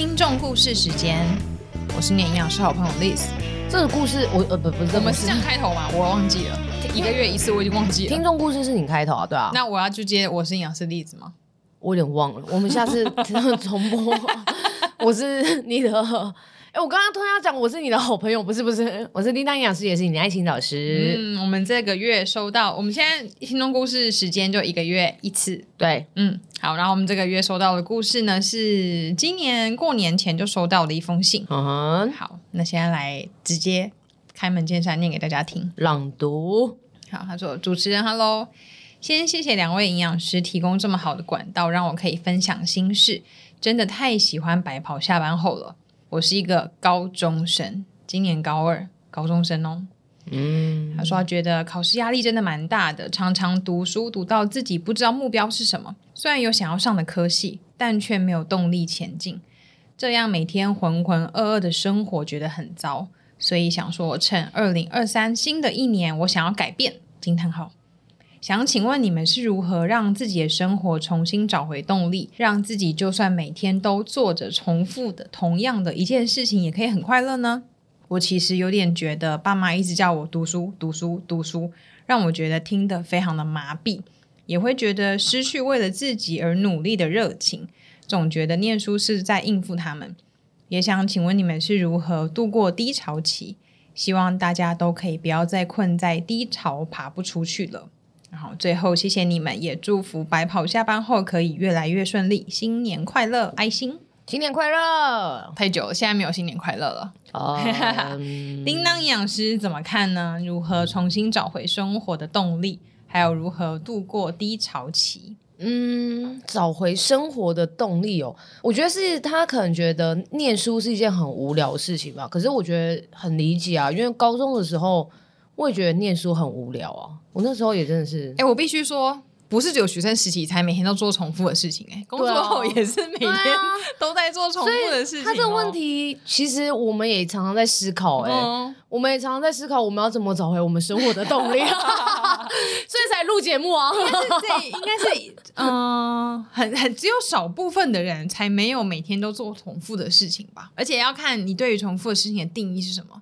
听众故事时间，我是你营养师好朋友 Liz。这个故事我呃不不是，我们是这样开头吗？我忘记了，一个月一次我已经忘记了。听众故事是你开头啊，对啊。那我要去接我是营养师 Liz 吗？我有点忘了，我们下次 重播。我是你的。哎，我刚刚突然要讲，我是你的好朋友，不是不是，我是叮当营养师，也是你的爱情导师。嗯，我们这个月收到，我们现在心动故事时间就一个月一次。对，嗯，好，然后我们这个月收到的故事呢，是今年过年前就收到的一封信。嗯、uh-huh，好，那现在来直接开门见山念给大家听，朗读。好，他说：“主持人，Hello，先谢谢两位营养师提供这么好的管道，让我可以分享心事，真的太喜欢白袍下班后了。”我是一个高中生，今年高二，高中生哦。嗯，他说他觉得考试压力真的蛮大的，常常读书读到自己不知道目标是什么。虽然有想要上的科系，但却没有动力前进。这样每天浑浑噩噩的生活，觉得很糟。所以想说，趁二零二三新的一年，我想要改变。惊叹号。想请问你们是如何让自己的生活重新找回动力，让自己就算每天都做着重复的同样的一件事情，也可以很快乐呢？我其实有点觉得爸妈一直叫我读书、读书、读书，让我觉得听得非常的麻痹，也会觉得失去为了自己而努力的热情，总觉得念书是在应付他们。也想请问你们是如何度过低潮期？希望大家都可以不要再困在低潮爬不出去了。然后最后，谢谢你们，也祝福白跑下班后可以越来越顺利，新年快乐，爱心，新年快乐。太久了，现在没有新年快乐了。哦、um，叮当营养师怎么看呢？如何重新找回生活的动力？还有如何度过低潮期？嗯，找回生活的动力哦，我觉得是他可能觉得念书是一件很无聊的事情吧。可是我觉得很理解啊，因为高中的时候。我也觉得念书很无聊啊！我那时候也真的是，哎、欸，我必须说，不是只有学生时期才每天都做重复的事情、欸，哎，工作后也是每天都在做重复的事情、喔。他这个问题，其实我们也常常在思考、欸，哎、嗯，我们也常常在思考，我们要怎么找回我们生活的动力，所以才录节目啊。应该是这，应该是，嗯、呃，很很只有少部分的人才没有每天都做重复的事情吧？而且要看你对于重复的事情的定义是什么。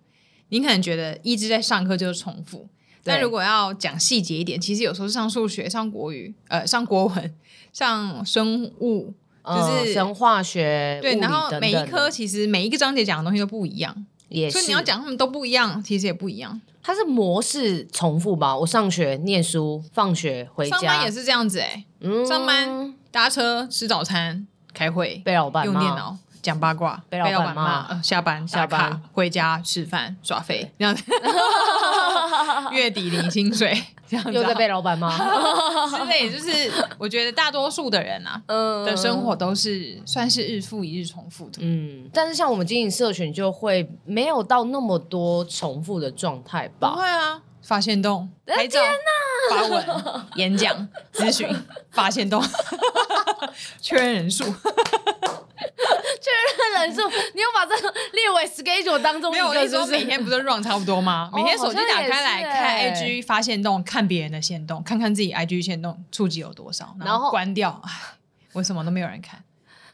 你可能觉得一直在上课就是重复，但如果要讲细节一点，其实有时候是上数学、上国语、呃，上国文、上生物，就是生化学、对，然后每一科其实每一个章节讲的东西都不一样，也，所以你要讲他们都不一样，其实也不一样。它是模式重复吧？我上学、念书、放学、回家，上班也是这样子哎、欸。嗯，上班搭车、吃早餐、开会、被老板用电脑。讲八卦，被老板骂、呃，下班下班回家吃饭耍废，这样子。月底领薪水，这样子又在被老板骂。之类，就是我觉得大多数的人啊，嗯，的生活都是算是日复一日重复的。嗯，但是像我们经营社群，就会没有到那么多重复的状态吧？不会啊，发现动、拍照、发文、演讲、咨询、发现洞、确认人数。人数，你有把这个列为 schedule 当中一个？没有，你说每天不是 run 差不多吗？每天手机打开来看 IG 发现动，看别人的线动，看看自己 IG 线动触及有多少，然后关掉。唉，为什么都没有人看？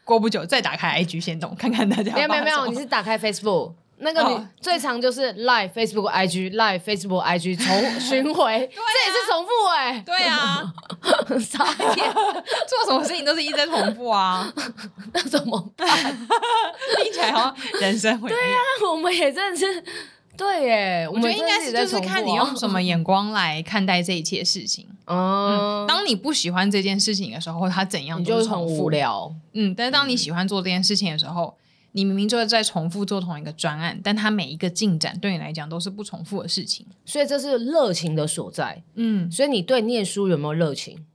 过不久再打开 IG 先动，看看大家。没有没有没有，你是打开 Facebook。那个你最长就是 Live Facebook IG Live Facebook IG 重巡回，这也是重复哎、欸。对啊，傻眼，做什么事情都是一直在重复啊，那怎么办？听起来好像人生毁灭。对啊，我们也真的是对耶。我觉得应该是就是看你用什么眼光来看待这一切事情。嗯，当你不喜欢这件事情的时候，它怎样都是很无聊。嗯，但是当你喜欢做这件事情的时候。你明明就是在重复做同一个专案，但它每一个进展对你来讲都是不重复的事情，所以这是热情的所在。嗯，所以你对念书有没有热情？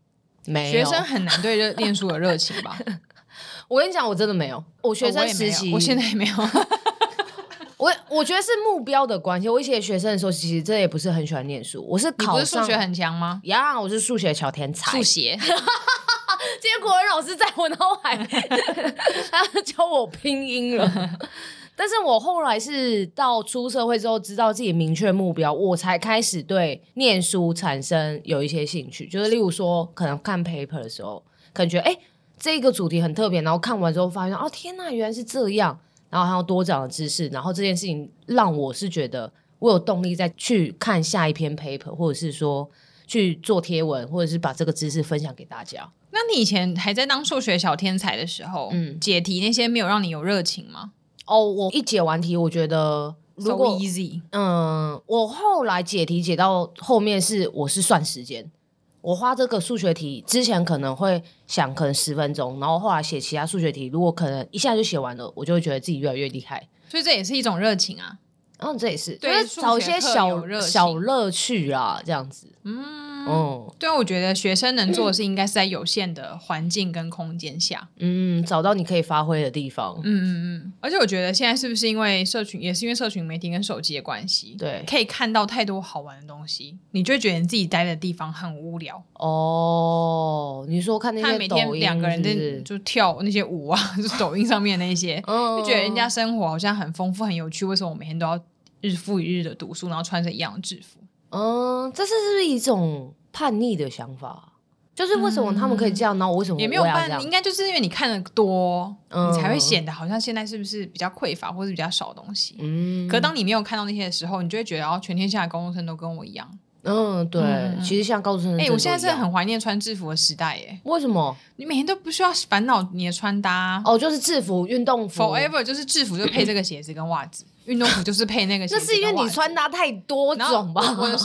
没有。学生很难对热念书有热情吧？我跟你讲，我真的没有。我学生时期，哦、我，我现在也没有。我我觉得是目标的关系。我以前学生的时候，其实真的也不是很喜欢念书。我是考上，你不是数学很强吗？呀，我是数学小天才。数学。今天国文老师在我脑海，他教我拼音了。但是我后来是到出社会之后，知道自己明确目标，我才开始对念书产生有一些兴趣。就是例如说，可能看 paper 的时候，可能觉得哎、欸，这个主题很特别，然后看完之后发现，哦，天呐，原来是这样，然后还要多讲的知识，然后这件事情让我是觉得我有动力再去看下一篇 paper，或者是说去做贴文，或者是把这个知识分享给大家。那你以前还在当数学小天才的时候，嗯，解题那些没有让你有热情吗？哦，我一解完题，我觉得如果 easy，嗯，我后来解题解到后面是我是算时间。我画这个数学题之前可能会想可能十分钟，然后后来写其他数学题，如果可能一下就写完了，我就会觉得自己越来越厉害。所以这也是一种热情啊。嗯，这也是，对，就是找一些小小乐趣啊，这样子。嗯。嗯，对啊，我觉得学生能做的事应该是在有限的环境跟空间下，嗯，找到你可以发挥的地方，嗯嗯嗯。而且我觉得现在是不是因为社群，也是因为社群媒体跟手机的关系，对，可以看到太多好玩的东西，你就会觉得你自己待的地方很无聊。哦，你说看那些抖音，每天两个人在就跳那些舞啊，就是抖音上面那些，就觉得人家生活好像很丰富很有趣，为什么我每天都要日复一日的读书，然后穿着一样的制服？嗯，这是是不是一种叛逆的想法？就是为什么他们可以这样呢？我、嗯、为什么也没有叛逆？应该就是因为你看的多，嗯、你才会显得好像现在是不是比较匮乏，或是比较少东西？嗯。可当你没有看到那些的时候，你就会觉得哦，全天下的高中生都跟我一样。嗯，对。嗯、其实像高中生，哎、欸，我现在是很怀念穿制服的时代耶。为什么？你每天都不需要烦恼你的穿搭哦，就是制服、运动服，forever 就是制服就配这个鞋子跟袜子。运动服就是配那个，那是因为你穿搭太多种吧？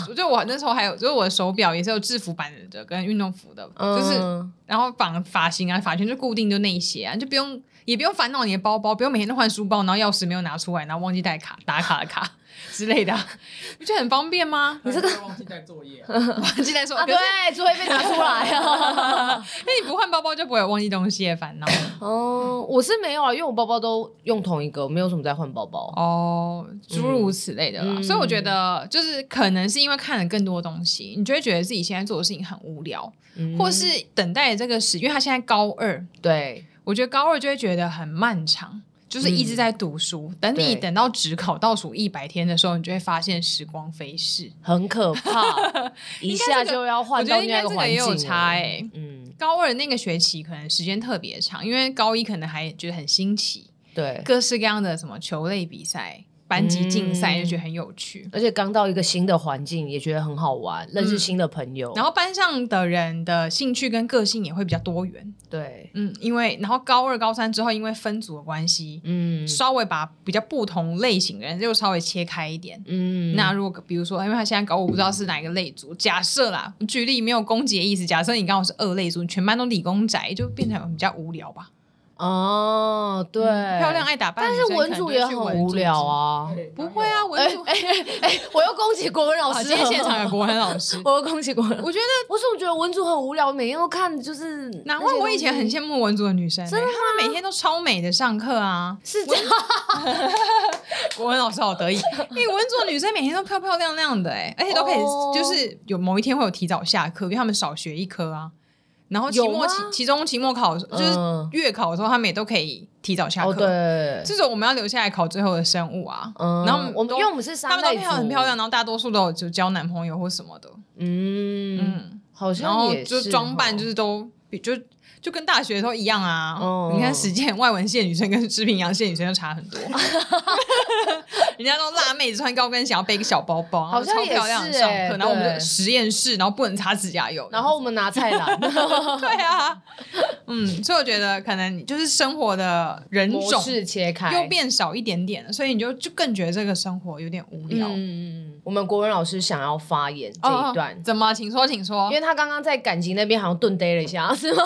我就我那时候还有，就是我的手表也是有制服版的跟运动服的，嗯、就是然后绑发型啊，发型就固定就那一些啊，就不用也不用烦恼你的包包，不用每天都换书包，然后钥匙没有拿出来，然后忘记带卡打卡的卡。之类的，不觉得很方便吗？你这个忘记带作业，忘记带作业，对，作业被拿出来啊。那你不换包包就不会有忘记东西的烦恼。哦，我是没有啊，因为我包包都用同一个，没有什么在换包包。哦，诸如此类的啦。所以我觉得，就是可能是因为看了更多东西，你就会觉得自己现在做的事情很无聊，或是等待这个时，因为他现在高二，对，我觉得高二就会觉得很漫长。就是一直在读书，嗯、等你等到只考倒数一百天的时候，你就会发现时光飞逝，很可怕，一下就要换到那个环境。嗯，高二那个学期可能时间特别长，因为高一可能还觉得很新奇，对，各式各样的什么球类比赛。班级竞赛就觉得很有趣，嗯、而且刚到一个新的环境也觉得很好玩，认识新的朋友。嗯、然后班上的人的兴趣跟个性也会比较多元。对，嗯，因为然后高二、高三之后，因为分组的关系，嗯，稍微把比较不同类型的人就稍微切开一点。嗯，那如果比如说，因为他现在搞我不知道是哪一个类组，假设啦，举例没有攻击的意思，假设你刚好是二类组，你全班都理工宅，就变成比较无聊吧。哦，对，漂亮爱打扮，但是文组也很无聊啊。不会啊，文组，哎哎，我又攻击国文老师。今天现场有国文老师，我又攻击国文。我觉得，我总觉得文组很无聊，每天都看，就是。难怪我以前很羡慕文组的女生，真的，她们每天都超美的上课啊。是这样。国文老师好得意，因为文组的女生每天都漂漂亮亮的，哎，而且都可以，就是有某一天会有提早下课，因为他们少学一科啊。然后期末期，期中、期末考就是月考的时候，他们也都可以提早下课。对，这种我们要留下来考最后的生物啊。然后我们因为我们是他们都漂很漂亮，然后大多数都有就交男朋友或什么的。嗯嗯，好像然后就装扮就是都比就。就跟大学都一样啊！哦、你看，实践外文系的女生跟太平洋系的女生就差很多。人家都辣妹子穿高跟鞋，要背个小包包，好漂亮上课。然后我们的实验室，然后不能擦指甲油，然后我们拿菜篮。对啊，嗯，所以我觉得可能就是生活的人种切开又变少一点点了，所以你就就更觉得这个生活有点无聊。嗯。我们国文老师想要发言这一段，哦、怎么？请说，请说。因为他刚刚在感情那边好像顿呆了一下，是吗？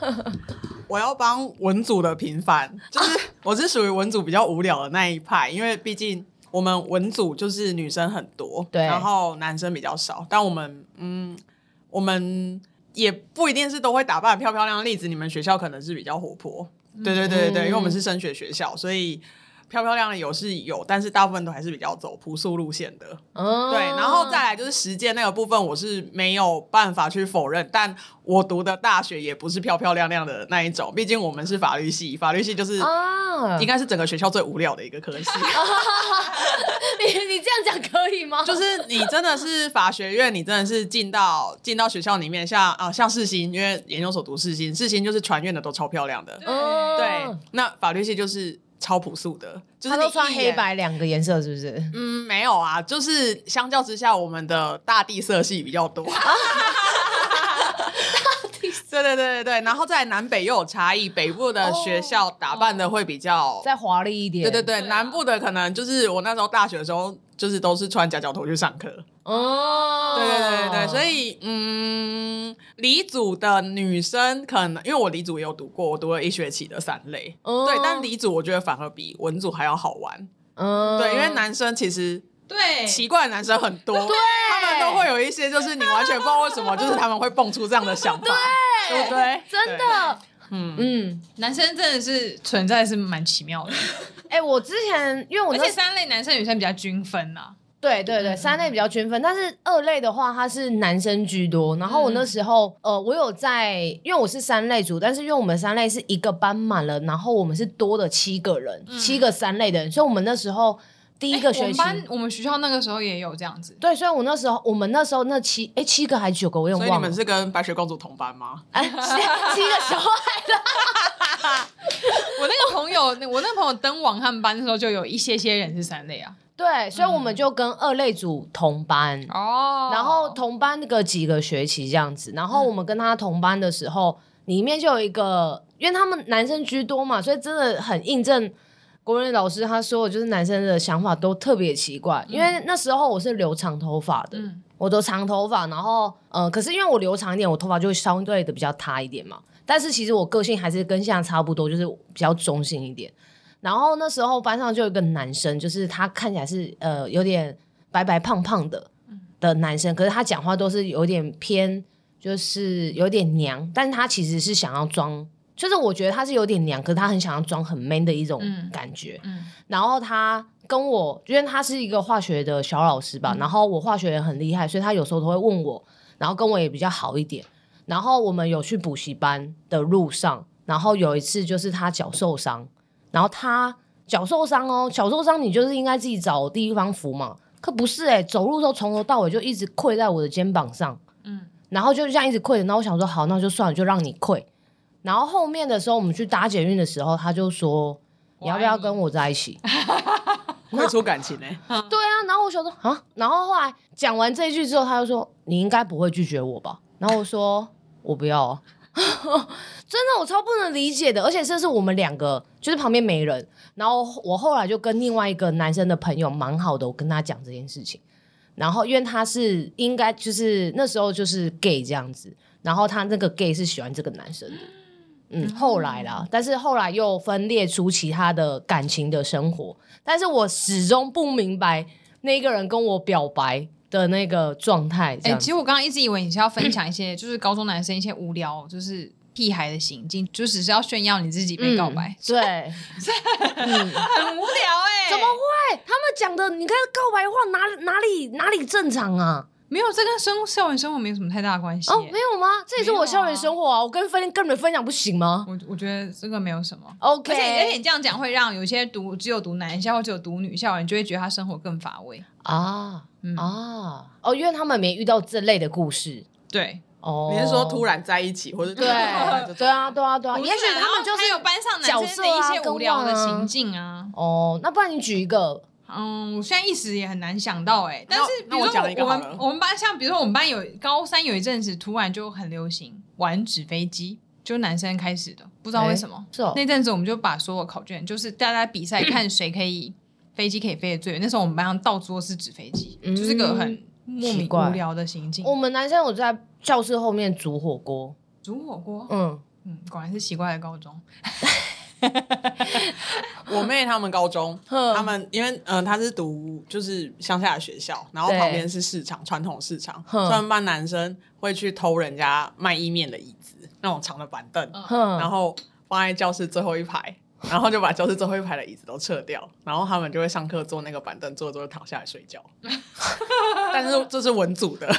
我要帮文组的平反，就是我是属于文组比较无聊的那一派，因为毕竟我们文组就是女生很多，对，然后男生比较少。但我们，嗯，我们也不一定是都会打扮漂漂亮亮。例子，你们学校可能是比较活泼，对对对对对，嗯、因为我们是升学学校，所以。漂漂亮的有是有，但是大部分都还是比较走朴素路线的。哦、对，然后再来就是实践那个部分，我是没有办法去否认。但我读的大学也不是漂漂亮亮的那一种，毕竟我们是法律系，法律系就是应该是整个学校最无聊的一个科系。你你这样讲可以吗？就是你真的是法学院，你真的是进到进到学校里面，像啊像世新，因为研究所读世新，世新就是传院的都超漂亮的，对对，那法律系就是超朴素的，就是他都穿黑白两个颜色，是不是？嗯，没有啊，就是相较之下，我们的大地色系比较多。对对对对对，然后在南北又有差异，北部的学校打扮的会比较再华丽一点。对对对，南部的可能就是我那时候大学的时候，就是都是穿夹脚头去上课。哦，对对对对对，所以嗯，理组的女生可能因为我理组也有读过，我读了一学期的三类。哦，对，但理组我觉得反而比文组还要好玩。嗯，对，因为男生其实。对，奇怪的男生很多，对，他们都会有一些，就是你完全不知道为什么，就是他们会蹦出这样的想法，对，对不对？真的，嗯嗯，男生真的是存在是蛮奇妙的。哎，我之前因为我而且三类男生女生比较均分呐，对对对，三类比较均分，但是二类的话，他是男生居多。然后我那时候，呃，我有在，因为我是三类组，但是因为我们三类是一个班满了，然后我们是多的七个人，七个三类的人，所以我们那时候。第一个学期，我们班我们学校那个时候也有这样子。对，所以我那时候，我们那时候那七哎七个还是九个，我有点忘了。所以你们是跟白雪公主同班吗？哎，七个小孩的。我那个朋友，我那个朋友登网他们班的时候，就有一些些人是三类啊。对，所以我们就跟二类组同班哦，然后同班那个几个学期这样子，然后我们跟他同班的时候，里面就有一个，因为他们男生居多嘛，所以真的很印证。国文老师他说，就是男生的想法都特别奇怪，因为那时候我是留长头发的，嗯、我的长头发，然后呃，可是因为我留长一点，我头发就会相对的比较塌一点嘛。但是其实我个性还是跟现在差不多，就是比较中性一点。然后那时候班上就有一个男生，就是他看起来是呃有点白白胖胖的的男生，可是他讲话都是有点偏，就是有点娘，但是他其实是想要装。就是我觉得他是有点娘，可是他很想要装很 man 的一种感觉。嗯嗯、然后他跟我，因为他是一个化学的小老师吧，嗯、然后我化学也很厉害，所以他有时候都会问我，然后跟我也比较好一点。然后我们有去补习班的路上，然后有一次就是他脚受伤，然后他脚受伤哦，脚受伤你就是应该自己找地方扶嘛，可不是诶、欸，走路的时候从头到尾就一直跪在我的肩膀上，嗯，然后就这样一直跪着，然后我想说好，那就算了，就让你跪。然后后面的时候，我们去搭捷运的时候，他就说：“你要不要跟我在一起？”会出感情呢？对啊，然后我想说啊，然后后来讲完这一句之后，他就说：“你应该不会拒绝我吧？”然后我说：“我不要。” 真的，我超不能理解的。而且这是我们两个，就是旁边没人。然后我后来就跟另外一个男生的朋友蛮好的，我跟他讲这件事情。然后因为他是应该就是那时候就是 gay 这样子，然后他那个 gay 是喜欢这个男生的。嗯，后来啦，但是后来又分裂出其他的感情的生活，但是我始终不明白那个人跟我表白的那个状态。哎、欸，其实我刚刚一直以为你是要分享一些，就是高中男生一些无聊，就是屁孩的行径，就只是要炫耀你自己被告白。嗯、对，很无聊哎、欸，怎么会？他们讲的，你看告白的话哪哪里哪里正常啊？没有，这跟生校园生活没有什么太大的关系哦。没有吗？这也是我校园生活啊，啊我跟分跟你们分享不行吗？我我觉得这个没有什么。OK，而且而且你这样讲会让有些读只有读男校或只有读女校，你就会觉得他生活更乏味啊、嗯、啊哦，因为他们没遇到这类的故事。对哦，你是说突然在一起，或者对 对啊对啊对啊，也许他们就是有班上男生的一些无聊的行径啊。哦，那不然你举一个。嗯，我现在一时也很难想到哎、欸，但是比如说我们我们班像比如说我们班有高三有一阵子突然就很流行玩纸飞机，就男生开始的，不知道为什么。欸是哦、那阵子我们就把所有考卷就是大家比赛 看谁可以飞机可以飞得最远。那时候我们班上到处都是纸飞机，嗯、就是个很莫名无聊的行径。我们男生有在教室后面煮火锅，煮火锅，嗯嗯，果然是奇怪的高中。我妹他们高中，他们因为嗯、呃，他是读就是乡下的学校，然后旁边是市场，传统市场，他们班男生会去偷人家卖意面的椅子，那种长的板凳，然后放在教室最后一排，然后就把教室最后一排的椅子都撤掉，然后他们就会上课坐那个板凳，坐着坐着躺下来睡觉。但是这是文组的。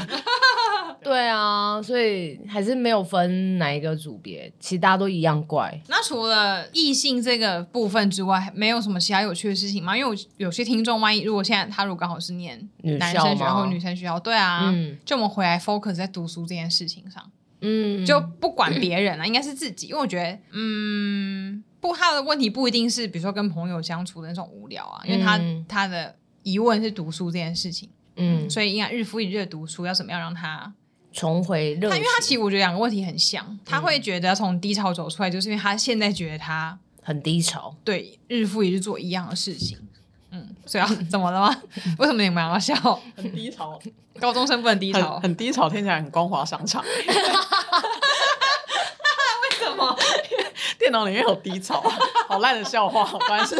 对啊，所以还是没有分哪一个组别，其实大家都一样怪。那除了异性这个部分之外，没有什么其他有趣的事情吗？因为我有些听众，万一如果现在他如果刚好是念男生学校或女生学校，对啊，嗯，就我们回来 focus 在读书这件事情上，嗯，就不管别人了，应该是自己，因为我觉得，嗯，不，他的问题不一定是比如说跟朋友相处的那种无聊啊，因为他他的疑问是读书这件事情。嗯，所以应该日复一日的读书，要怎么样让他重回热？他因为他其实我觉得两个问题很像，他会觉得从低潮走出来，就是因为他现在觉得他很低潮，对，日复一日做一样的事情。嗯，所以要怎么了吗？为什么你们要笑？很低潮，高中生不能低潮，很，很低潮，听起来很光滑商场。脑里面有低潮，好烂的笑话，果然是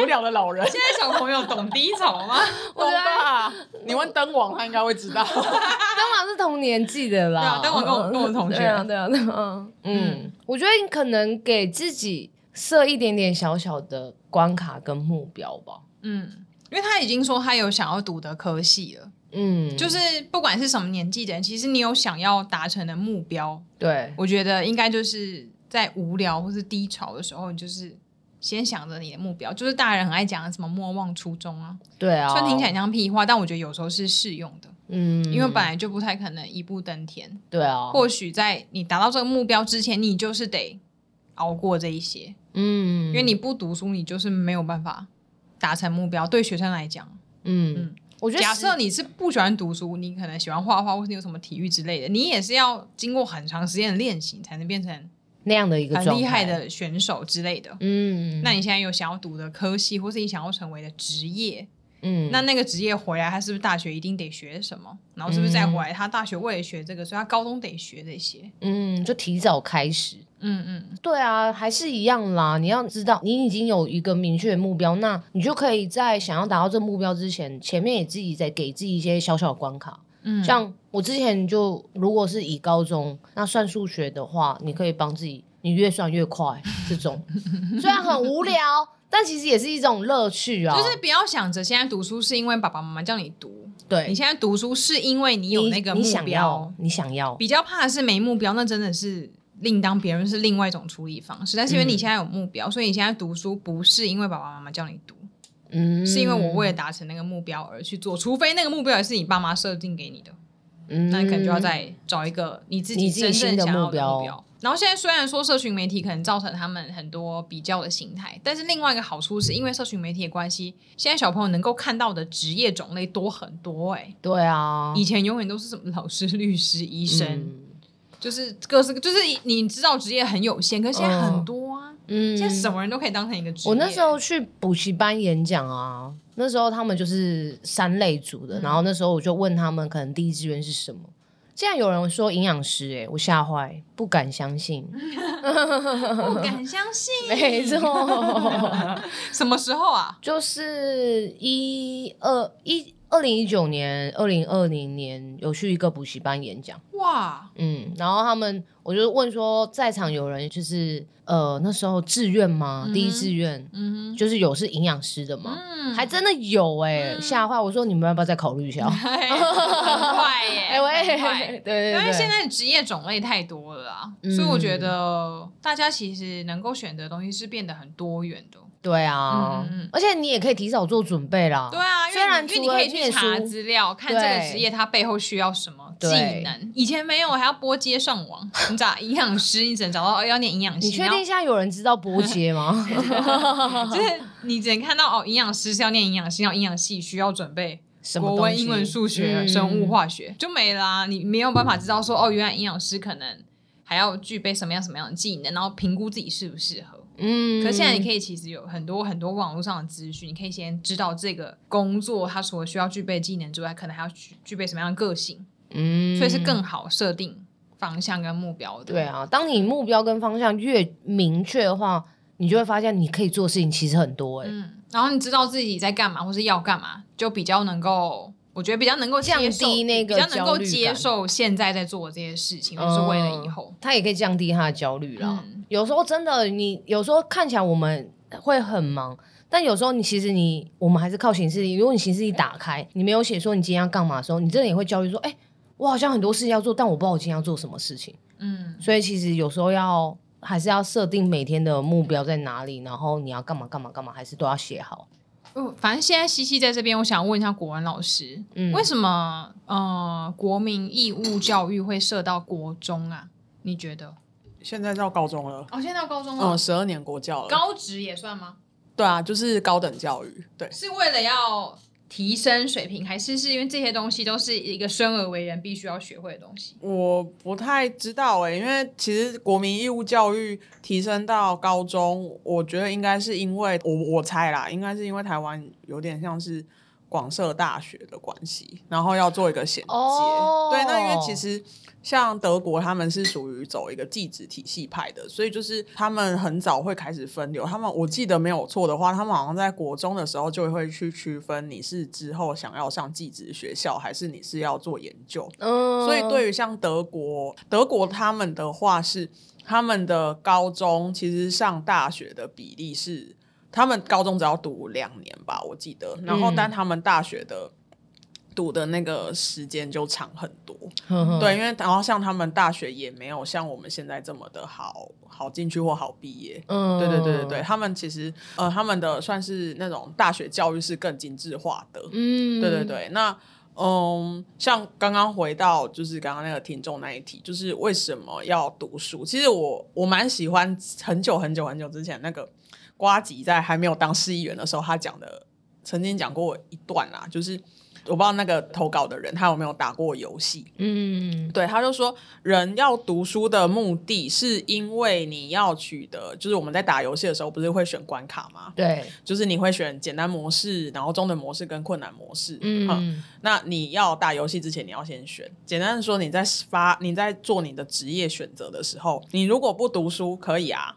无聊的老人。现在小朋友懂低潮吗？我觉得你问灯王，他应该会知道。灯王是同年纪的啦，灯王跟我跟我同学。对啊，对啊，对啊。嗯，我觉得你可能给自己设一点点小小的关卡跟目标吧。嗯，因为他已经说他有想要读的科系了。嗯，就是不管是什么年纪的人，其实你有想要达成的目标，对，我觉得应该就是。在无聊或是低潮的时候，你就是先想着你的目标，就是大人很爱讲的什么“莫忘初衷”啊。对啊，虽然听起来像屁话，但我觉得有时候是适用的。嗯，因为本来就不太可能一步登天。对啊，或许在你达到这个目标之前，你就是得熬过这一些。嗯，因为你不读书，你就是没有办法达成目标。对学生来讲，嗯嗯，我觉得假设你是不喜欢读书，你可能喜欢画画，或是你有什么体育之类的，你也是要经过很长时间的练习，才能变成。那样的一个很厉害的选手之类的，嗯，那你现在有想要读的科系，或是你想要成为的职业，嗯，那那个职业回来，他是不是大学一定得学什么？然后是不是再回来，他大学为了学这个，所以他高中得学这些？嗯，就提早开始，嗯嗯，对啊，还是一样啦。你要知道，你已经有一个明确的目标，那你就可以在想要达到这个目标之前，前面也自己再给自己一些小小的关卡。嗯，像我之前就如果是以高中那算数学的话，你可以帮自己，你越算越快。这种 虽然很无聊，但其实也是一种乐趣啊。就是不要想着现在读书是因为爸爸妈妈叫你读，对，你现在读书是因为你有那个目标，你，你想要，你想要。比较怕的是没目标，那真的是另当别人，是另外一种处理方式。但是因为你现在有目标，嗯，所以你现在读书不是因为爸爸妈妈叫你读。嗯，是因为我为了达成那个目标而去做，除非那个目标也是你爸妈设定给你的，嗯，那你可能就要再找一个你自己真正想要的目标。然后现在虽然说社群媒体可能造成他们很多比较的心态，但是另外一个好处是因为社群媒体的关系，现在小朋友能够看到的职业种类多很多。哎，对啊，以前永远都是什么老师、律师、医生，嗯，就是各式，就是你知道职业很有限，可是现在很多啊。嗯嗯，现在什么人都可以当成一个职业。我那时候去补习班演讲啊，那时候他们就是三类组的，嗯、然后那时候我就问他们，可能第一志愿是什么？竟然有人说营养师、欸，哎，我吓坏，不敢相信，不敢相信，没错，什么时候啊？就是一二一。二零一九年、二零二零年有去一个补习班演讲，哇，嗯，然后他们我就问说，在场有人就是呃那时候志愿吗？嗯、第一志愿，嗯，就是有是营养师的吗？嗯，还真的有哎、欸，吓、嗯、坏！我说你们要不要再考虑一下？很快耶，哎喂，对，对对，因为现在职业种类太多了啊，嗯、所以我觉得大家其实能够选择的东西是变得很多元的。对啊，嗯、而且你也可以提早做准备啦。对啊，虽然因为你可以去查资料，看这个职业它背后需要什么技能。以前没有，还要拨接上网。你找营养师，你只能找到哦，要念营养系。你确定现在有人知道拨接吗？就是你只能看到哦，营养师是要念营养系，要营养系需要准备什么国文、英文、数学、嗯、生物、化学，就没啦。你没有办法知道说哦，原来营养师可能还要具备什么样什么样的技能，然后评估自己适不适合。嗯，可是现在你可以其实有很多很多网络上的资讯，你可以先知道这个工作它所需要具备技能之外，可能还要具具备什么样的个性，嗯，所以是更好设定方向跟目标的。对啊，当你目标跟方向越明确的话，你就会发现你可以做的事情其实很多哎、欸，嗯，然后你知道自己在干嘛或是要干嘛，就比较能够。我觉得比较能够降低那个，比较能够接受现在在做这些事情，就是为了以后。他也可以降低他的焦虑啦。嗯、有时候真的，你有时候看起来我们会很忙，但有时候你其实你我们还是靠行事历。如果你行事历打开，你没有写说你今天要干嘛的时候，你真的也会焦虑说，哎、欸，我好像很多事情要做，但我不知道我今天要做什么事情。嗯，所以其实有时候要还是要设定每天的目标在哪里，然后你要干嘛干嘛干嘛，还是都要写好。嗯，反正现在西西在这边，我想问一下国文老师，嗯，为什么呃国民义务教育会设到国中啊？你觉得？现在到高中了哦，现在到高中了，嗯，十二年国教了，高职也算吗？对啊，就是高等教育，对，是为了要提升水平，还是是因为这些东西都是一个生而为人必须要学会的东西？我不太知道哎、欸，因为其实国民义务教育提升到高中，我觉得应该是因为我我猜啦，应该是因为台湾有点像是广设大学的关系，然后要做一个衔接。Oh. 对，那因为其实。像德国，他们是属于走一个技职体系派的，所以就是他们很早会开始分流。他们我记得没有错的话，他们好像在国中的时候就会去区分你是之后想要上技职学校，还是你是要做研究。嗯，所以对于像德国，德国他们的话是他们的高中其实上大学的比例是，他们高中只要读两年吧，我记得，然后但他们大学的。读的那个时间就长很多，对，因为然后像他们大学也没有像我们现在这么的好好进去或好毕业，嗯，对对对对对，他们其实呃他们的算是那种大学教育是更精致化的，嗯，对对对，那嗯，像刚刚回到就是刚刚那个听众那一题，就是为什么要读书？其实我我蛮喜欢很久很久很久之前那个瓜吉在还没有当市议员的时候，他讲的曾经讲过一段啦，就是。我不知道那个投稿的人他有没有打过游戏？嗯，对，他就说人要读书的目的是因为你要取得，就是我们在打游戏的时候不是会选关卡吗？对，就是你会选简单模式，然后中等模式跟困难模式。嗯，嗯，那你要打游戏之前你要先选。简单的说，你在发你在做你的职业选择的时候，你如果不读书可以啊。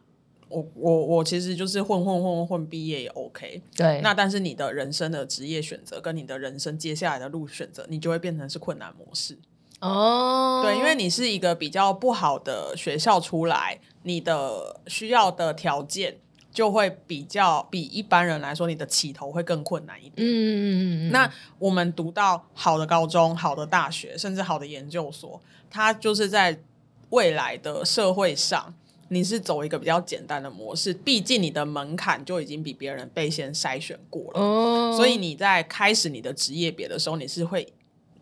我我我其实就是混混混混毕业也 OK，对。那但是你的人生的职业选择跟你的人生接下来的路选择，你就会变成是困难模式哦。对，因为你是一个比较不好的学校出来，你的需要的条件就会比较比一般人来说，你的起头会更困难一点。嗯嗯嗯嗯。那我们读到好的高中、好的大学，甚至好的研究所，它就是在未来的社会上。你是走一个比较简单的模式，毕竟你的门槛就已经比别人被先筛选过了，哦、所以你在开始你的职业别的时候，你是会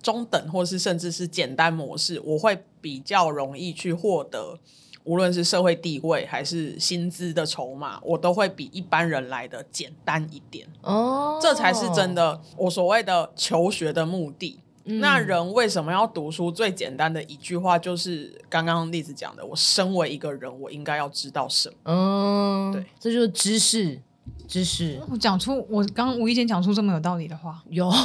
中等或是甚至是简单模式，我会比较容易去获得，无论是社会地位还是薪资的筹码，我都会比一般人来的简单一点。哦，这才是真的，我所谓的求学的目的。那人为什么要读书？最简单的一句话就是刚刚例子讲的：我身为一个人，我应该要知道什么？嗯，对，这就是知识，知识。我讲出我刚刚无意间讲出这么有道理的话，有。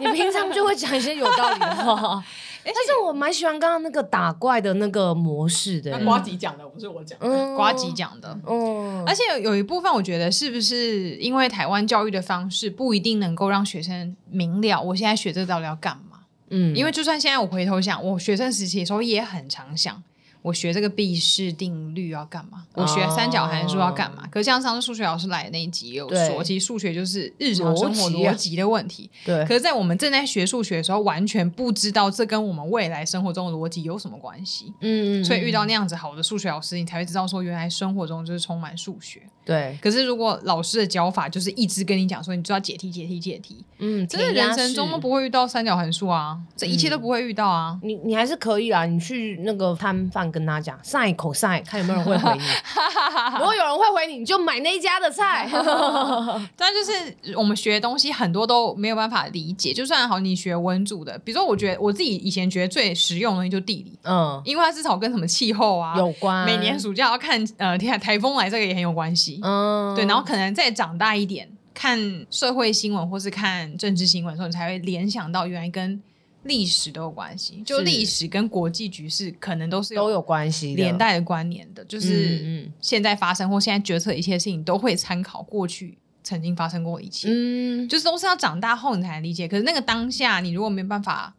你平常就会讲一些有道理的话。但是我蛮喜欢刚刚那个打怪的那个模式的。呱吉讲的不是我讲的，嗯，呱吉讲的。嗯，而且有有一部分，我觉得是不是因为台湾教育的方式不一定能够让学生明了，我现在学这个到底要干嘛？嗯，因为就算现在我回头想，我学生时期的时候也很常想。我学这个毕氏定律要干嘛？我学三角函数要干嘛？可是像上次数学老师来的那一集也有说，其实数学就是日常生活逻辑的问题。对。可是，在我们正在学数学的时候，完全不知道这跟我们未来生活中的逻辑有什么关系。嗯。所以遇到那样子好的数学老师，你才会知道说，原来生活中就是充满数学。对。可是，如果老师的教法就是一直跟你讲说，你就要解题、解题、解题。嗯。真的人生中都不会遇到三角函数啊，这一切都不会遇到啊。你你还是可以啊，你去那个摊贩。跟他讲，sin cos，看有没有人会回你。如果有人会回你，你就买那一家的菜。但就是我们学的东西很多都没有办法理解。就算好，你学文组的，比如说，我觉得我自己以前觉得最实用的东西就是地理，嗯，因为它至少跟什么气候啊有关。每年暑假要看呃天台风来，这个也很有关系。嗯，对。然后可能再长大一点，看社会新闻或是看政治新闻的时候，你才会联想到原来跟。历史都有关系，就历史跟国际局势可能都是都有关系，连带的关联的，就是现在发生或现在决策一切事情都会参考过去曾经发生过一切，嗯，就是都是要长大后你才能理解。可是那个当下，你如果没办法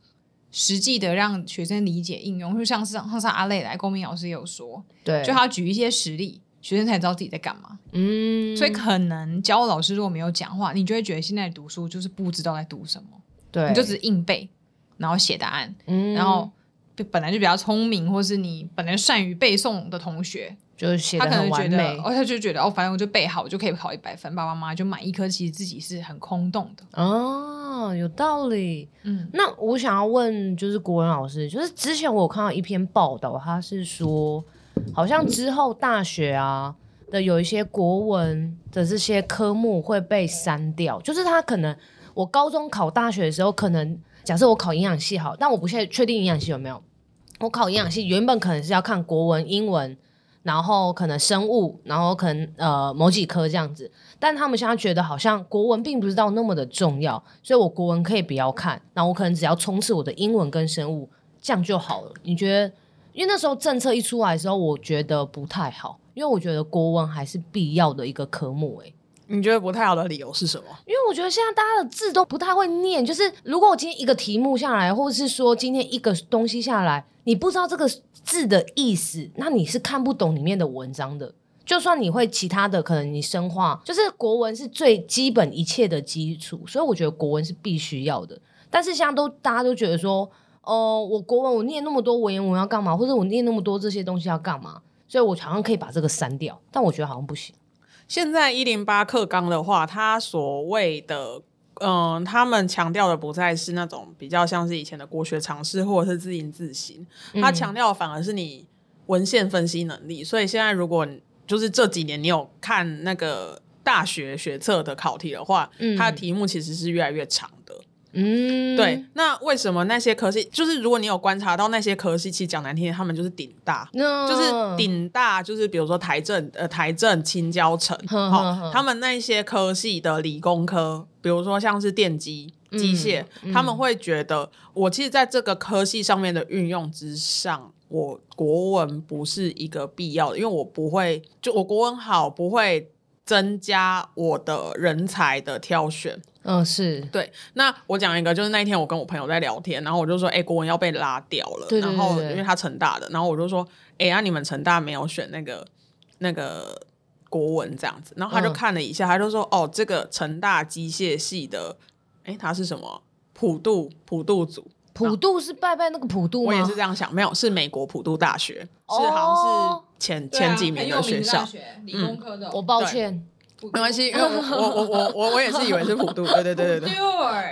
实际的让学生理解应用，就像是上次阿累来，公民老师也有说，对，就他举一些实例，学生才知道自己在干嘛，嗯，所以可能教老师如果没有讲话，你就会觉得现在读书就是不知道在读什么，对，你就只是硬背。然后写答案，嗯然后本来就比较聪明，或是你本来善于背诵的同学，就是写他可能觉得，完美哦，他就觉得哦，反正我就背好，我就可以考一百分，爸爸妈妈就满意。可其实自己是很空洞的。哦，有道理。嗯，那我想要问，就是国文老师，就是之前我有看到一篇报道，他是说，好像之后大学啊的有一些国文的这些科目会被删掉，就是他可能我高中考大学的时候，可能假设我考营养系好，但我不确确定营养系有没有。我考营养系原本可能是要看国文、英文，然后可能生物，然后可能呃某几科这样子。但他们现在觉得好像国文并不是到那么的重要，所以我国文可以不要看，那我可能只要冲刺我的英文跟生物，这样就好了。你觉得？因为那时候政策一出来的时候，我觉得不太好，因为我觉得国文还是必要的一个科目、欸。你觉得不太好的理由是什么？因为我觉得现在大家的字都不太会念，就是如果我今天一个题目下来，或者是说今天一个东西下来，你不知道这个字的意思，那你是看不懂里面的文章的。就算你会其他的，可能你生化，就是国文是最基本一切的基础，所以我觉得国文是必须要的。但是现在都大家都觉得说，哦、我国文我念那么多文言文要干嘛，或者我念那么多这些东西要干嘛？所以我好像可以把这个删掉，但我觉得好像不行。现在一零八课纲的话，它所谓的，嗯、呃，他们强调的不再是那种比较像是以前的国学常识或者是字音字形，它强调反而是你文献分析能力。所以现在如果就是这几年你有看那个大学学测的考题的话，嗯、它的题目其实是越来越长的。嗯，对，那为什么那些科系，就是如果你有观察到那些科系，其实讲难听点，他们就是顶大.就是顶大，就是比如说台政、呃台政、青交城，好，他们那些科系的理工科，比如说像是电机、机械，嗯、他们会觉得，我其实在这个科系上面的运用之上，我国文不是一个必要的，因为我不会，就我国文好，不会增加我的人才的挑选。嗯，是对。那我讲一个，就是那一天我跟我朋友在聊天，然后我就说，哎、欸，国文要被拉掉了。对对对对，然后因为他成大的，然后我就说，哎、欸，呀、啊，你们成大没有选那个那个国文这样子。然后他就看了一下，嗯、他就说，哦，这个成大机械系的，哎、欸，他是什么？普渡普渡组。普渡是拜拜那个普渡吗？我也是这样想，没有，是美国普渡大学，哦、是好像是前前几名的学校，学理工科的。嗯、我抱歉。没关系，因为 我我我我我也是以为是普渡，对对对对对。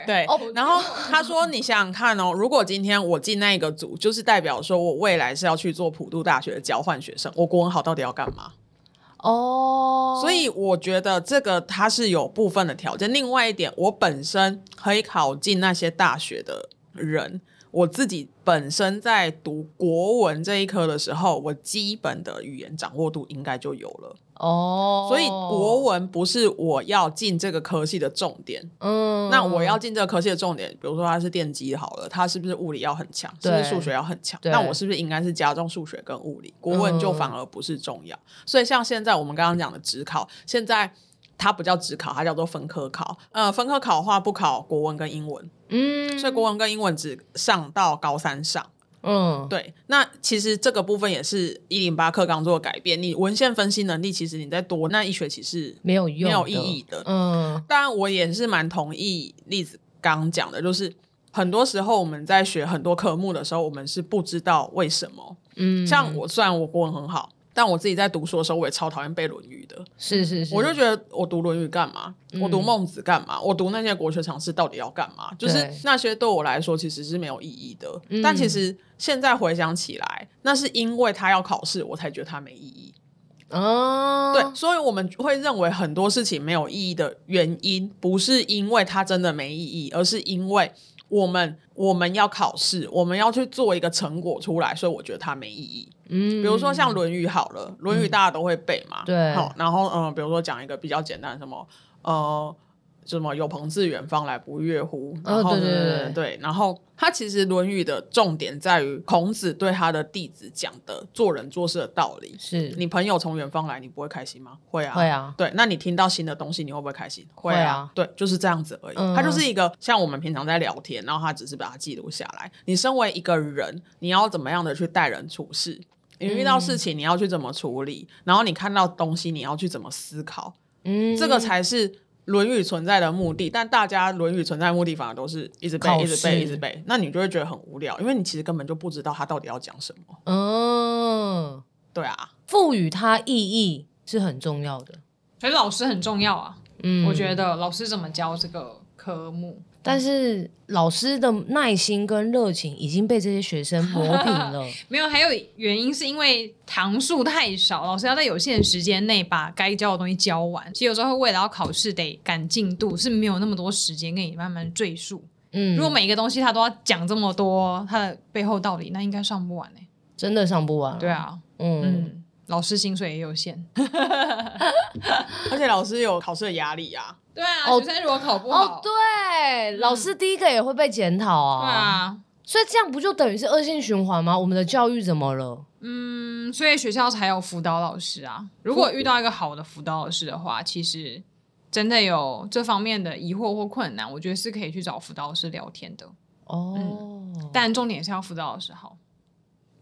对，然后他说：“你想想看哦，如果今天我进那个组，就是代表说我未来是要去做普渡大学的交换学生，我国文好到底要干嘛？”哦，所以我觉得这个它是有部分的条件。另外一点，我本身可以考进那些大学的人。我自己本身在读国文这一科的时候，我基本的语言掌握度应该就有了哦。所以国文不是我要进这个科系的重点。嗯，那我要进这个科系的重点，比如说它是电机好了，它是不是物理要很强？是不是数学要很强？那我是不是应该是加重数学跟物理？国文就反而不是重要。所以像现在我们刚刚讲的职考，现在。它不叫职考，它叫做分科考。呃，分科考的话不考国文跟英文，嗯，所以国文跟英文只上到高三上。嗯，对。那其实这个部分也是一零八课纲做改变。你文献分析能力，其实你在多那一学期是没有用、没有意义的。嗯，当然我也是蛮同意例子刚讲的，就是很多时候我们在学很多科目的时候，我们是不知道为什么。嗯，像我虽然我国文很好。但我自己在读书的时候，我也超讨厌背《论语》的。是是是，我就觉得我读《论语》干嘛？嗯、我读《孟子》干嘛？我读那些国学常识到底要干嘛？就是那些对我来说其实是没有意义的。对但其实现在回想起来，那是因为他要考试，我才觉得他没意义。哦，对，所以我们会认为很多事情没有意义的原因，不是因为它真的没意义，而是因为我们我们要考试，我们要去做一个成果出来，所以我觉得它没意义。嗯，比如说像《论语》好了，《论语》大家都会背嘛。对。好，然后嗯，比如说讲一个比较简单，什么呃，什么“有朋自远方来，不亦乐乎”。然后对对对对。然后他其实《论语》的重点在于孔子对他的弟子讲的做人做事的道理。是。你朋友从远方来，你不会开心吗？会啊。会啊。对，那你听到新的东西，你会不会开心？会啊。对，就是这样子而已。他就是一个像我们平常在聊天，然后他只是把它记录下来。你身为一个人，你要怎么样的去待人处事？你遇到事情，你要去怎么处理？嗯、然后你看到东西，你要去怎么思考？嗯，这个才是《《论语》存在的目的，但大家《论语》存在的目的反而都是一直背、一直背、一直背，那你就会觉得很无聊，因为你其实根本就不知道他到底要讲什么。嗯，对啊，赋予它意义是很重要的，所以老师很重要啊。嗯，我觉得老师怎么教这个科目。但是老师的耐心跟热情已经被这些学生磨平了。没有，还有原因是因为堂数太少，老师要在有限的时间内把该教的东西教完。其实有时候会为了要考试得赶进度，是没有那么多时间给你慢慢赘述。嗯，如果每一个东西他都要讲这么多，他的背后道理，那应该上不完。真的上不完。对啊，嗯，嗯，老师薪水也有限，而且老师有考试的压力啊。对啊，学生如果考不好，哦，对，老师第一个也会被检讨啊。对啊，所以这样不就等于是恶性循环吗？我们的教育怎么了？嗯，所以学校才有辅导老师啊。如果遇到一个好的辅导老师的话，其实真的有这方面的疑惑或困难，我觉得是可以去找辅导老师聊天的。哦，嗯，但重点是要辅导老师好。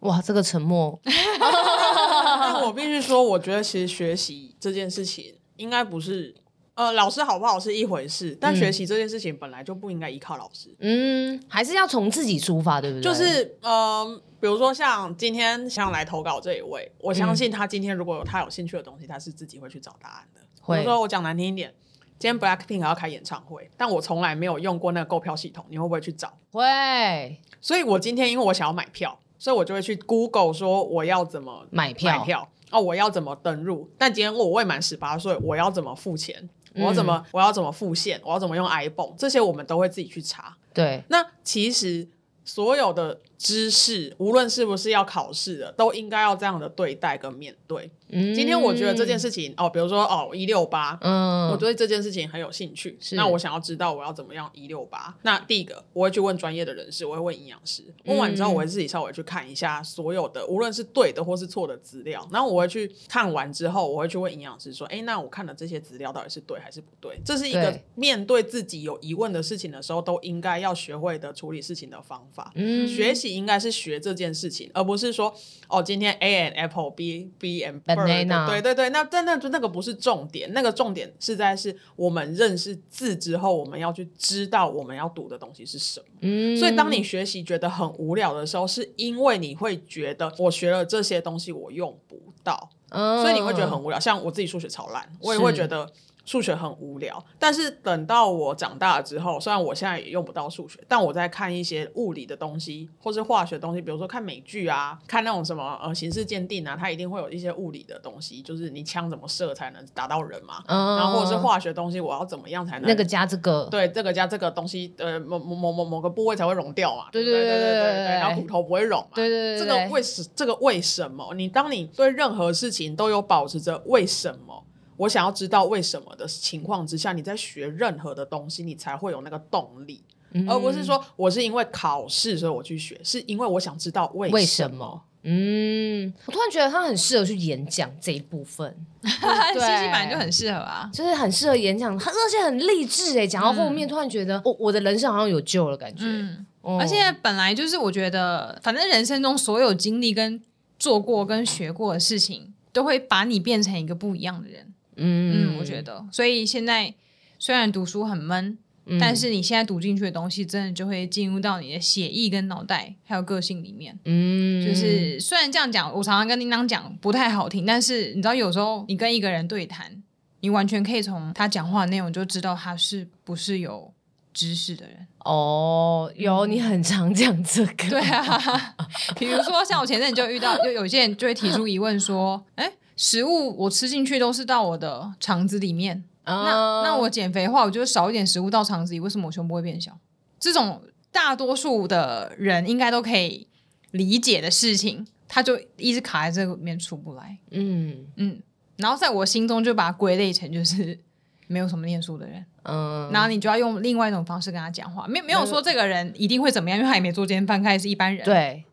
哇，这个沉默。但我必须说，我觉得其实学习这件事情应该不是。呃，老师好不好是一回事，但学习这件事情本来就不应该依靠老师。嗯，还是要从自己出发，对不对？就是，呃，比如说像今天想来投稿这一位，我相信他今天如果有他有兴趣的东西，他是自己会去找答案的。会。比如说我讲难听一点，今天 Blackpink 要开演唱会，但我从来没有用过那个购票系统，你会不会去找？会。所以我今天因为我想要买票，所以我就会去 Google 说我要怎么买票，买票哦，我要怎么登入？但今天我未满十八岁，我要怎么付钱？我要怎么？我要怎么复现？我要怎么用 iPhone？这些我们都会自己去查。对，那其实所有的知识，无论是不是要考试的，都应该要这样的对待跟面对。嗯，今天我觉得这件事情哦，比如说哦一六八，嗯，我对这件事情很有兴趣，那我想要知道我要怎么样一六八。那第一个我会去问专业的人士，我会问营养师，问完之后我会自己稍微去看一下所有的，无论是对的或是错的资料。然后我会去看完之后，我会去问营养师说，哎，那我看的这些资料到底是对还是不对？这是一个面对自己有疑问的事情的时候，都应该要学会的处理事情的方法。嗯，学习应该是学这件事情，而不是说哦，今天 A and Apple，B B and Banana，对对。对，那但那那个不是重点，那个重点是在是我们认识字之后，我们要去知道我们要读的东西是什么。嗯，所以当你学习觉得很无聊的时候，是因为你会觉得我学了这些东西我用不到，嗯，所以你会觉得很无聊。像我自己数学超烂，我也会觉得。数学很无聊，但是等到我长大了之后，虽然我现在也用不到数学，但我在看一些物理的东西或是化学的东西，比如说看美剧啊，看那种什么呃形式鉴定啊，它一定会有一些物理的东西，就是你枪怎么射才能打到人嘛，嗯、然后或者是化学东西，我要怎么样才能那个加这个，对，这个加这个东西，呃，某某某某某个部位才会溶掉嘛，对对对对对对，对，然后骨头不会溶嘛，对对对，对，这个为什这个为什么？你当你对任何事情都有保持着为什么？我想要知道为什么的情况之下，你在学任何的东西，你才会有那个动力，嗯、而不是说我是因为考试所以我去学，是因为我想知道为什么。为什么？嗯，我突然觉得他很适合去演讲这一部分，西西本来就很适合啊，就是很适合演讲，他而且很励志哎，讲到后面突然觉得我、嗯、我的人生好像有救了感觉，嗯哦、而且本来就是我觉得，反正人生中所有经历跟做过跟学过的事情，都会把你变成一个不一样的人。嗯嗯，我觉得，所以现在虽然读书很闷，嗯、但是你现在读进去的东西，真的就会进入到你的血液跟脑袋，还有个性里面。嗯，就是虽然这样讲，我常常跟叮当讲不太好听，但是你知道，有时候你跟一个人对谈，你完全可以从他讲话的内容就知道他是不是有知识的人。哦，有，你很常讲这个。对啊，比如说像我前阵就遇到，就有些人就会提出疑问说，哎。食物我吃进去都是到我的肠子里面，uh、那那我减肥的话，我就少一点食物到肠子里，为什么我胸部会变小？这种大多数的人应该都可以理解的事情，他就一直卡在这里面出不来。嗯嗯，然后在我心中就把它归类成就是没有什么念书的人。嗯，然后你就要用另外一种方式跟他讲话，没没有说这个人一定会怎么样，因为他也没作奸犯科，是一般人。对，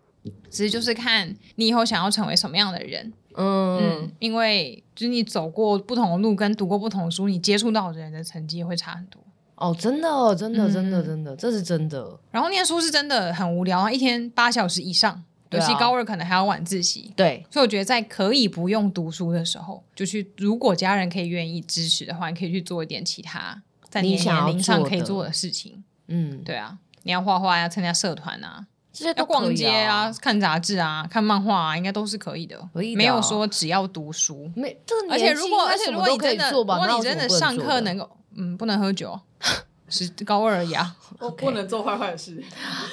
只是就是看你以后想要成为什么样的人。嗯，嗯，因为就是你走过不同的路，跟读过不同的书，你接触到的人的成绩会差很多。哦，真的，真的，真的，真的，这是真的。然后念书是真的很无聊啊，一天八小时以上，尤其高二可能还要晚自习。对，所以我觉得在可以不用读书的时候，就去如果家人可以愿意支持的话，你可以去做一点其他在你年龄上可以做的事情。嗯，对啊，你要画画呀，参加社团啊，要这些都逛街啊啊，，看杂志啊，看漫画啊，应该都是可以的。可以的啊没有说只要读书。没这个而且如果而且如果你真的？如果你真的上课能够，嗯，不能喝酒，是高二而已啊，不能做坏坏的事。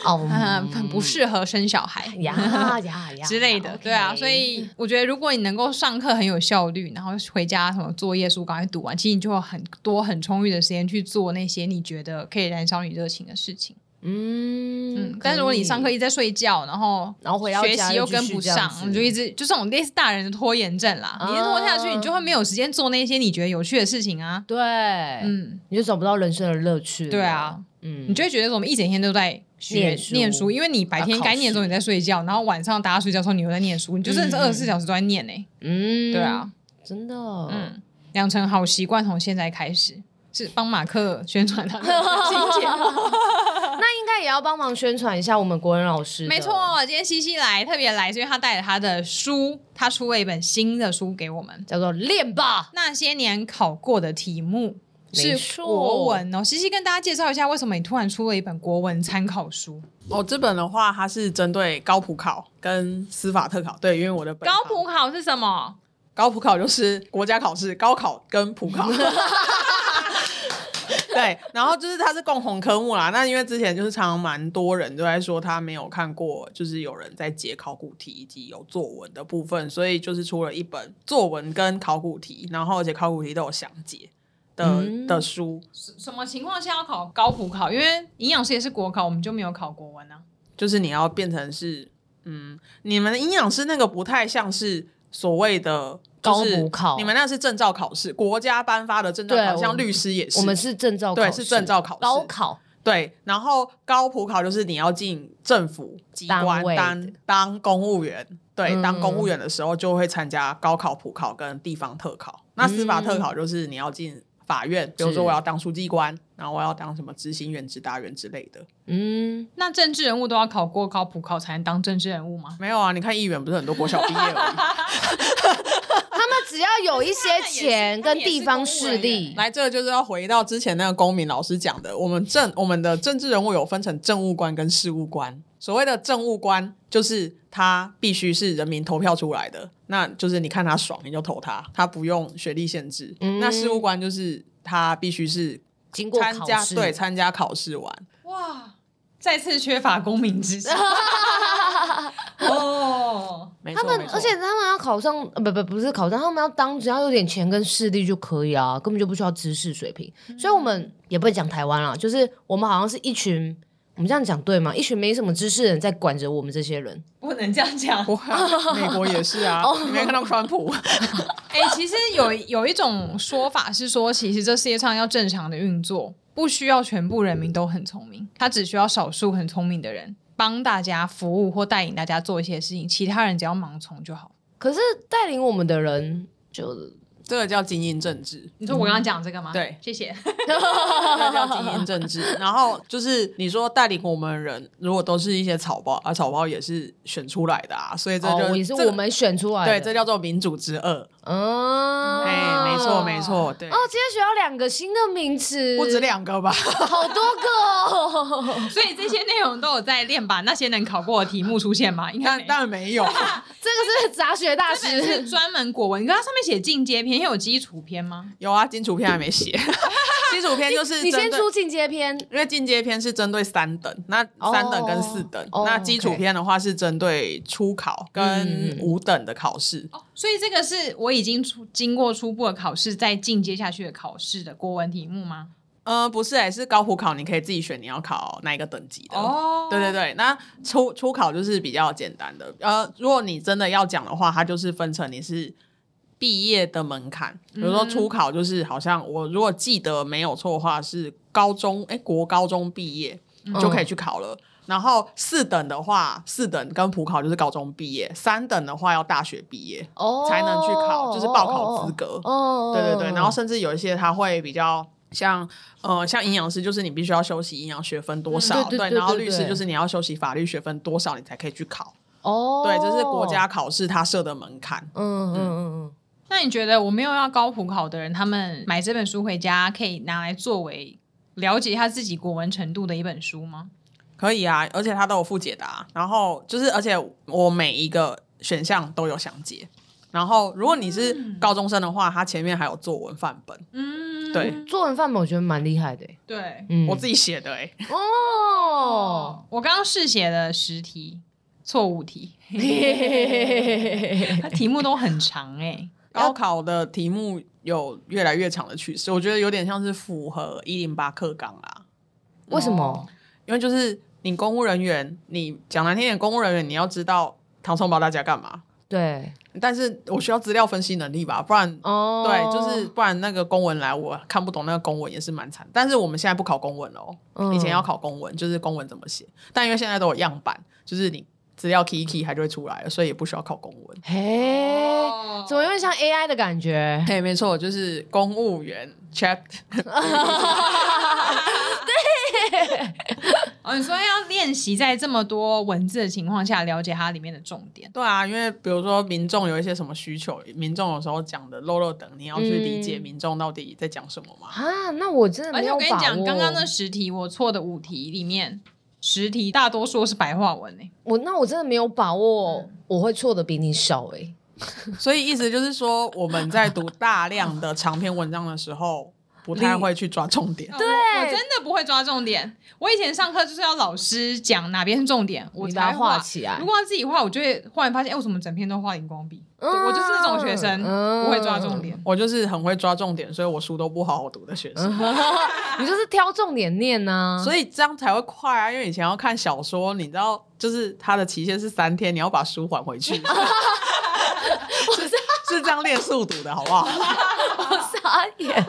哦 嗯，很不适合生小孩。呀呀 呀之类的，对啊，所以我觉得如果你能够上课很有效率，然后回家什么作业书赶快读完，其实你就有很多很充裕的时间去做那些你觉得可以燃烧你热情的事情。嗯嗯，但如果你上课一直在睡觉，然后然后回到学习又跟不上，你就一直就这种类似大人的拖延症啦。你一拖下去，啊你就会没有时间做那些你觉得有趣的事情啊。对，嗯，你就找不到人生的乐趣。对啊，，嗯，你就会觉得我们一整天都在学念书。念书，因为你白天该念的时候你在睡觉，然后晚上大家睡觉的时候你又在念书，你就真的是二十四小时都在念呢、嗯，对啊，，真的，嗯，养成好习惯从现在开始，是帮马克宣传他的新节目。那应该也要帮忙宣传一下我们国文老师。没错，今天西西来特别来，是因为他带了他的书，他出了一本新的书给我们。叫做练吧。那些年考过的题目是国文哦，西西跟大家介绍一下，为什么你突然出了一本国文参考书？哦，这本的话，它是针对高普考跟司法特考。对，因为我的本高普考是什么？高普考就是国家考试，高考跟普考。对，然后就是它是共同科目啦。那因为之前就是常常蛮多人都在说他没有看过，就是有人在解考古题以及有作文的部分，所以就是出了一本作文跟考古题，然后而且考古题都有详解的、嗯的书。什么情况下要考高普考？因为营养师也是国考，我们就没有考国文啊。就是你要变成是，嗯，你们的营养师那个不太像是所谓的高普考你们那是证照考试，国家颁发的证照考像律师也是，我们是证照，对是证照考试高考。对，然后高普考就是你要进政府机关单当当公务员，对，嗯当公务员的时候就会参加高考、普考跟地方特考。那司法特考就是你要进法院，比如说我要当书记官，然后我要当什么执行员、执达员之类的。嗯，那政治人物都要考过高普考才能当政治人物吗？没有啊，你看议员不是很多国小毕业而已。他们只要有一些钱跟地方势力，来，这个就是要回到之前那个公民老师讲的，我们政我们的政治人物有分成政务官跟事务官。所谓的政务官，就是他必须是人民投票出来的，那就是你看他爽你就投他，他不用学历限制。嗯。那事务官就是他必须是经过参加考试。对参加考试完，哇，再次缺乏公民知识 哦。他们而且他们要考上，呃，不不不是考上，他们要当只要有点钱跟势力就可以啊，根本就不需要知识水平。所以我们也不会讲台湾啦，就是我们好像是一群，我们这样讲对吗？一群没什么知识的人在管着我们这些人。不能这样讲。哇美国也是啊，你没看到川普？哎、其实有有一种说法是说，其实这世界上要正常的运作，不需要全部人民都很聪明，他只需要少数很聪明的人帮大家服务或带领大家做一些事情，其他人只要盲从就好。可是带领我们的人就这个叫精英政治。你说我刚刚讲这个吗？对谢谢。这叫精英政治。然后就是你说带领我们的人，如果都是一些草包，啊，草包也是选出来的啊，所以这就、哦，也是我们选出来的。对，这叫做民主之恶。嗯，哎、没错没错，对，哦，今天学到两个新的名词，不止两个吧？好多个哦。所以这些内容都有在练吧？那些能考过的题目出现吗？应该当然没有，这个是杂学大师，专门国文，你看它上面写进阶篇，有基础篇吗？有啊，基础篇还没写，基础篇就是你先出进阶篇，因为进阶篇是针对三等，那三等跟四等，哦那基础篇的话是针对初考跟五等的考试。哦，所以这个是我已经出经过初步的考试，再进阶下去的考试的国文题目吗？呃，不是、欸，是高普考，你可以自己选你要考哪一个等级的。哦对对对，那初初考就是比较简单的。呃，如果你真的要讲的话，它就是分成你是毕业的门槛，比如说初考就是好像我如果记得没有错的话，是高中哎国高中毕业就可以去考了。然后四等的话，四等跟普考就是高中毕业，三等的话要大学毕业哦才能去考，就是报考资格。哦，对对对，然后甚至有一些他会比较像呃像营养师，就是你必须要修习营养学分多少，嗯对对对然后律师就是你要修习法律学分多少，你才可以去考。哦，对，这是国家考试它设的门槛。嗯嗯嗯嗯。那你觉得我没有要高普考的人，他们买这本书回家可以拿来作为了解一下自己国文程度的一本书吗？可以啊，而且它都有附解答，然后就是，而且我每一个选项都有详解。然后，如果你是高中生的话，它前面还有作文范本。嗯，对，作文范本我觉得蛮厉害的。对，嗯，我自己写的。哎，哦，我刚刚试写了十题错误题，它题目都很长哎。高考的题目有越来越长的趋势，我觉得有点像是符合一零八课纲啦。为什么？因为就是你公务人员，你讲难听点，公务人员你要知道唐宋八大家干嘛？对。但是我需要资料分析能力吧，不然哦，对，就是不然那个公文来我看不懂，那个公文也是蛮惨。但是我们现在不考公文了，嗯，以前要考公文，就是公文怎么写。但因为现在都有样板，就是你。资料 key 一 key 它就会出来了，所以也不需要考公文。嘿，怎么有点像 AI 的感觉？嘿，没错，就是公务员 chat。对，哦，你说要练习在这么多文字的情况下了解它里面的重点。对啊，因为比如说民众有一些什么需求，民众有时候讲的漏漏等，你要去理解民众到底在讲什么嘛。啊，那我真的没有把握。而且我跟你讲，刚刚那十题我错的五题里面。十题大多数是白话文诶、欸，我那我真的没有把握，嗯、我会错的比你少诶、欸。所以意思就是说，我们在读大量的长篇文章的时候。不太会去抓重点，对，我真的不会抓重点。我以前上课就是要老师讲哪边是重点，我才画起来。如果要自己画，我就会忽然发现，哎，为什么整篇都画荧光笔？我就是那种学生，不会抓重点。我就是很会抓重点，所以我书都不好好读的学生。你就是挑重点念呢，所以这样才会快啊。因为以前要看小说，你知道，就是它的期限是三天，你要把书还回去。是是这样练速读的，好不好？我傻眼。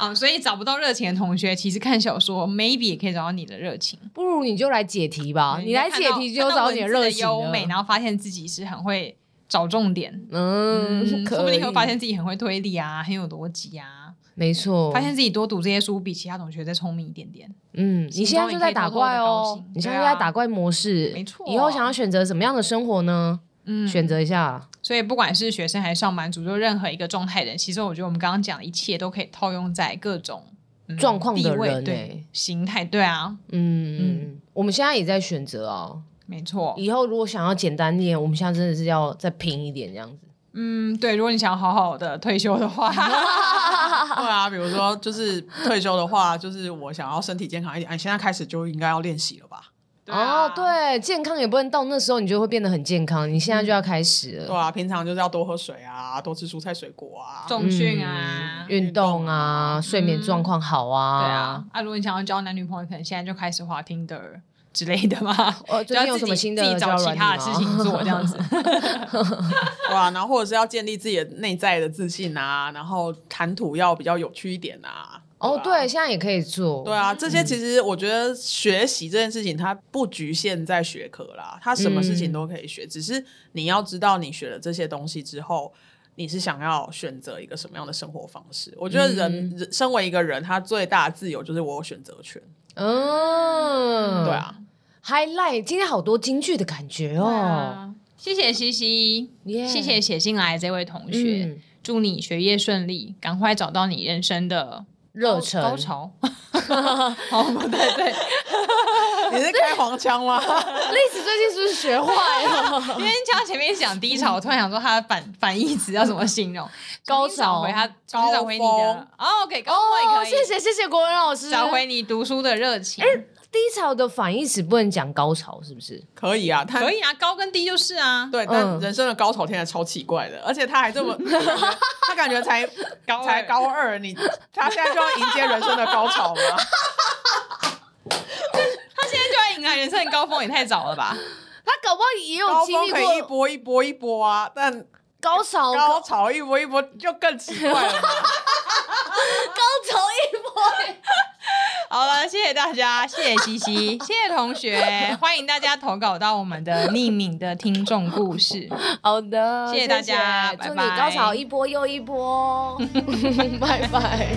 啊，所以找不到热情的同学，其实看小说 maybe 也可以找到你的热情。不如你就来解题吧，你来解题就找你的热情。优美，然后发现自己是很会找重点，嗯，说不定会发现自己很会推理啊，很有逻辑啊。没错，发现自己多读这些书比其他同学再聪明一点点。嗯，你现在就在打怪哦，你现在就在打怪模式，没错。以后想要选择什么样的生活呢？嗯，选择一下。所以不管是学生还是上班族，就任何一个状态人，其实我觉得我们刚刚讲的一切都可以套用在各种状况的人，对形态，对啊，嗯嗯，我们现在也在选择啊，没错。以后如果想要简单点，我们现在真的是要再拼一点这样子。嗯，对，如果你想要好好的退休的话 对啊，比如说就是退休的话，就是我想要身体健康一点，你现在开始就应该要练习了吧。啊、哦，对，健康也不能到那时候，你就会变得很健康。你现在就要开始了。对啊，平常就是要多喝水啊，多吃蔬菜水果啊，重训啊，嗯、运动啊，嗯、睡眠状况好啊。对啊，啊，如果你想要交男女朋友，可能现在就开始滑 Tinder 之类的嘛。哦，最近有什么新的？自己找其他的事情做，这样子。对啊，然后或者是要建立自己的内在的自信啊，然后谈吐要比较有趣一点啊。哦，对，现在也可以做。对啊，这些其实我觉得学习这件事情，它不局限在学科啦，它什么事情都可以学，只是你要知道你学了这些东西之后，你是想要选择一个什么样的生活方式。我觉得人，人身为一个人，他最大的自由就是我有选择权。嗯，对啊，Highlight，今天好多京剧的感觉哦。谢谢西西，谢谢写信来这位同学，祝你学业顺利，赶快找到你人生的。热忱高潮，好不对对，你是开黄腔吗？丽子最近是不是学坏了？因为他前面讲低潮，我突然想说他的反反义词要怎么形容？高潮回他，高找回你的哦，OK，高峰也可以。谢谢谢谢国文老师，找回你读书的热情。低潮的反义词不能讲高潮，是不是？可以啊，他可以啊，高跟低就是啊。对，但人生的高潮听起来超奇怪的，而且他还这么，他感觉才高才高二，你他现在就要迎接人生的高潮吗？他现在就要迎来人生的高峰，也太早了吧？他搞不好也有经历过可以一波一波一波啊，但高潮高潮一波一波就更奇怪了。高潮一波。好了，谢谢大家，谢谢西西，谢谢同学，欢迎大家投稿到我们的匿名的听众故事。好的，谢谢大家，祝你高潮一波又一波，拜拜。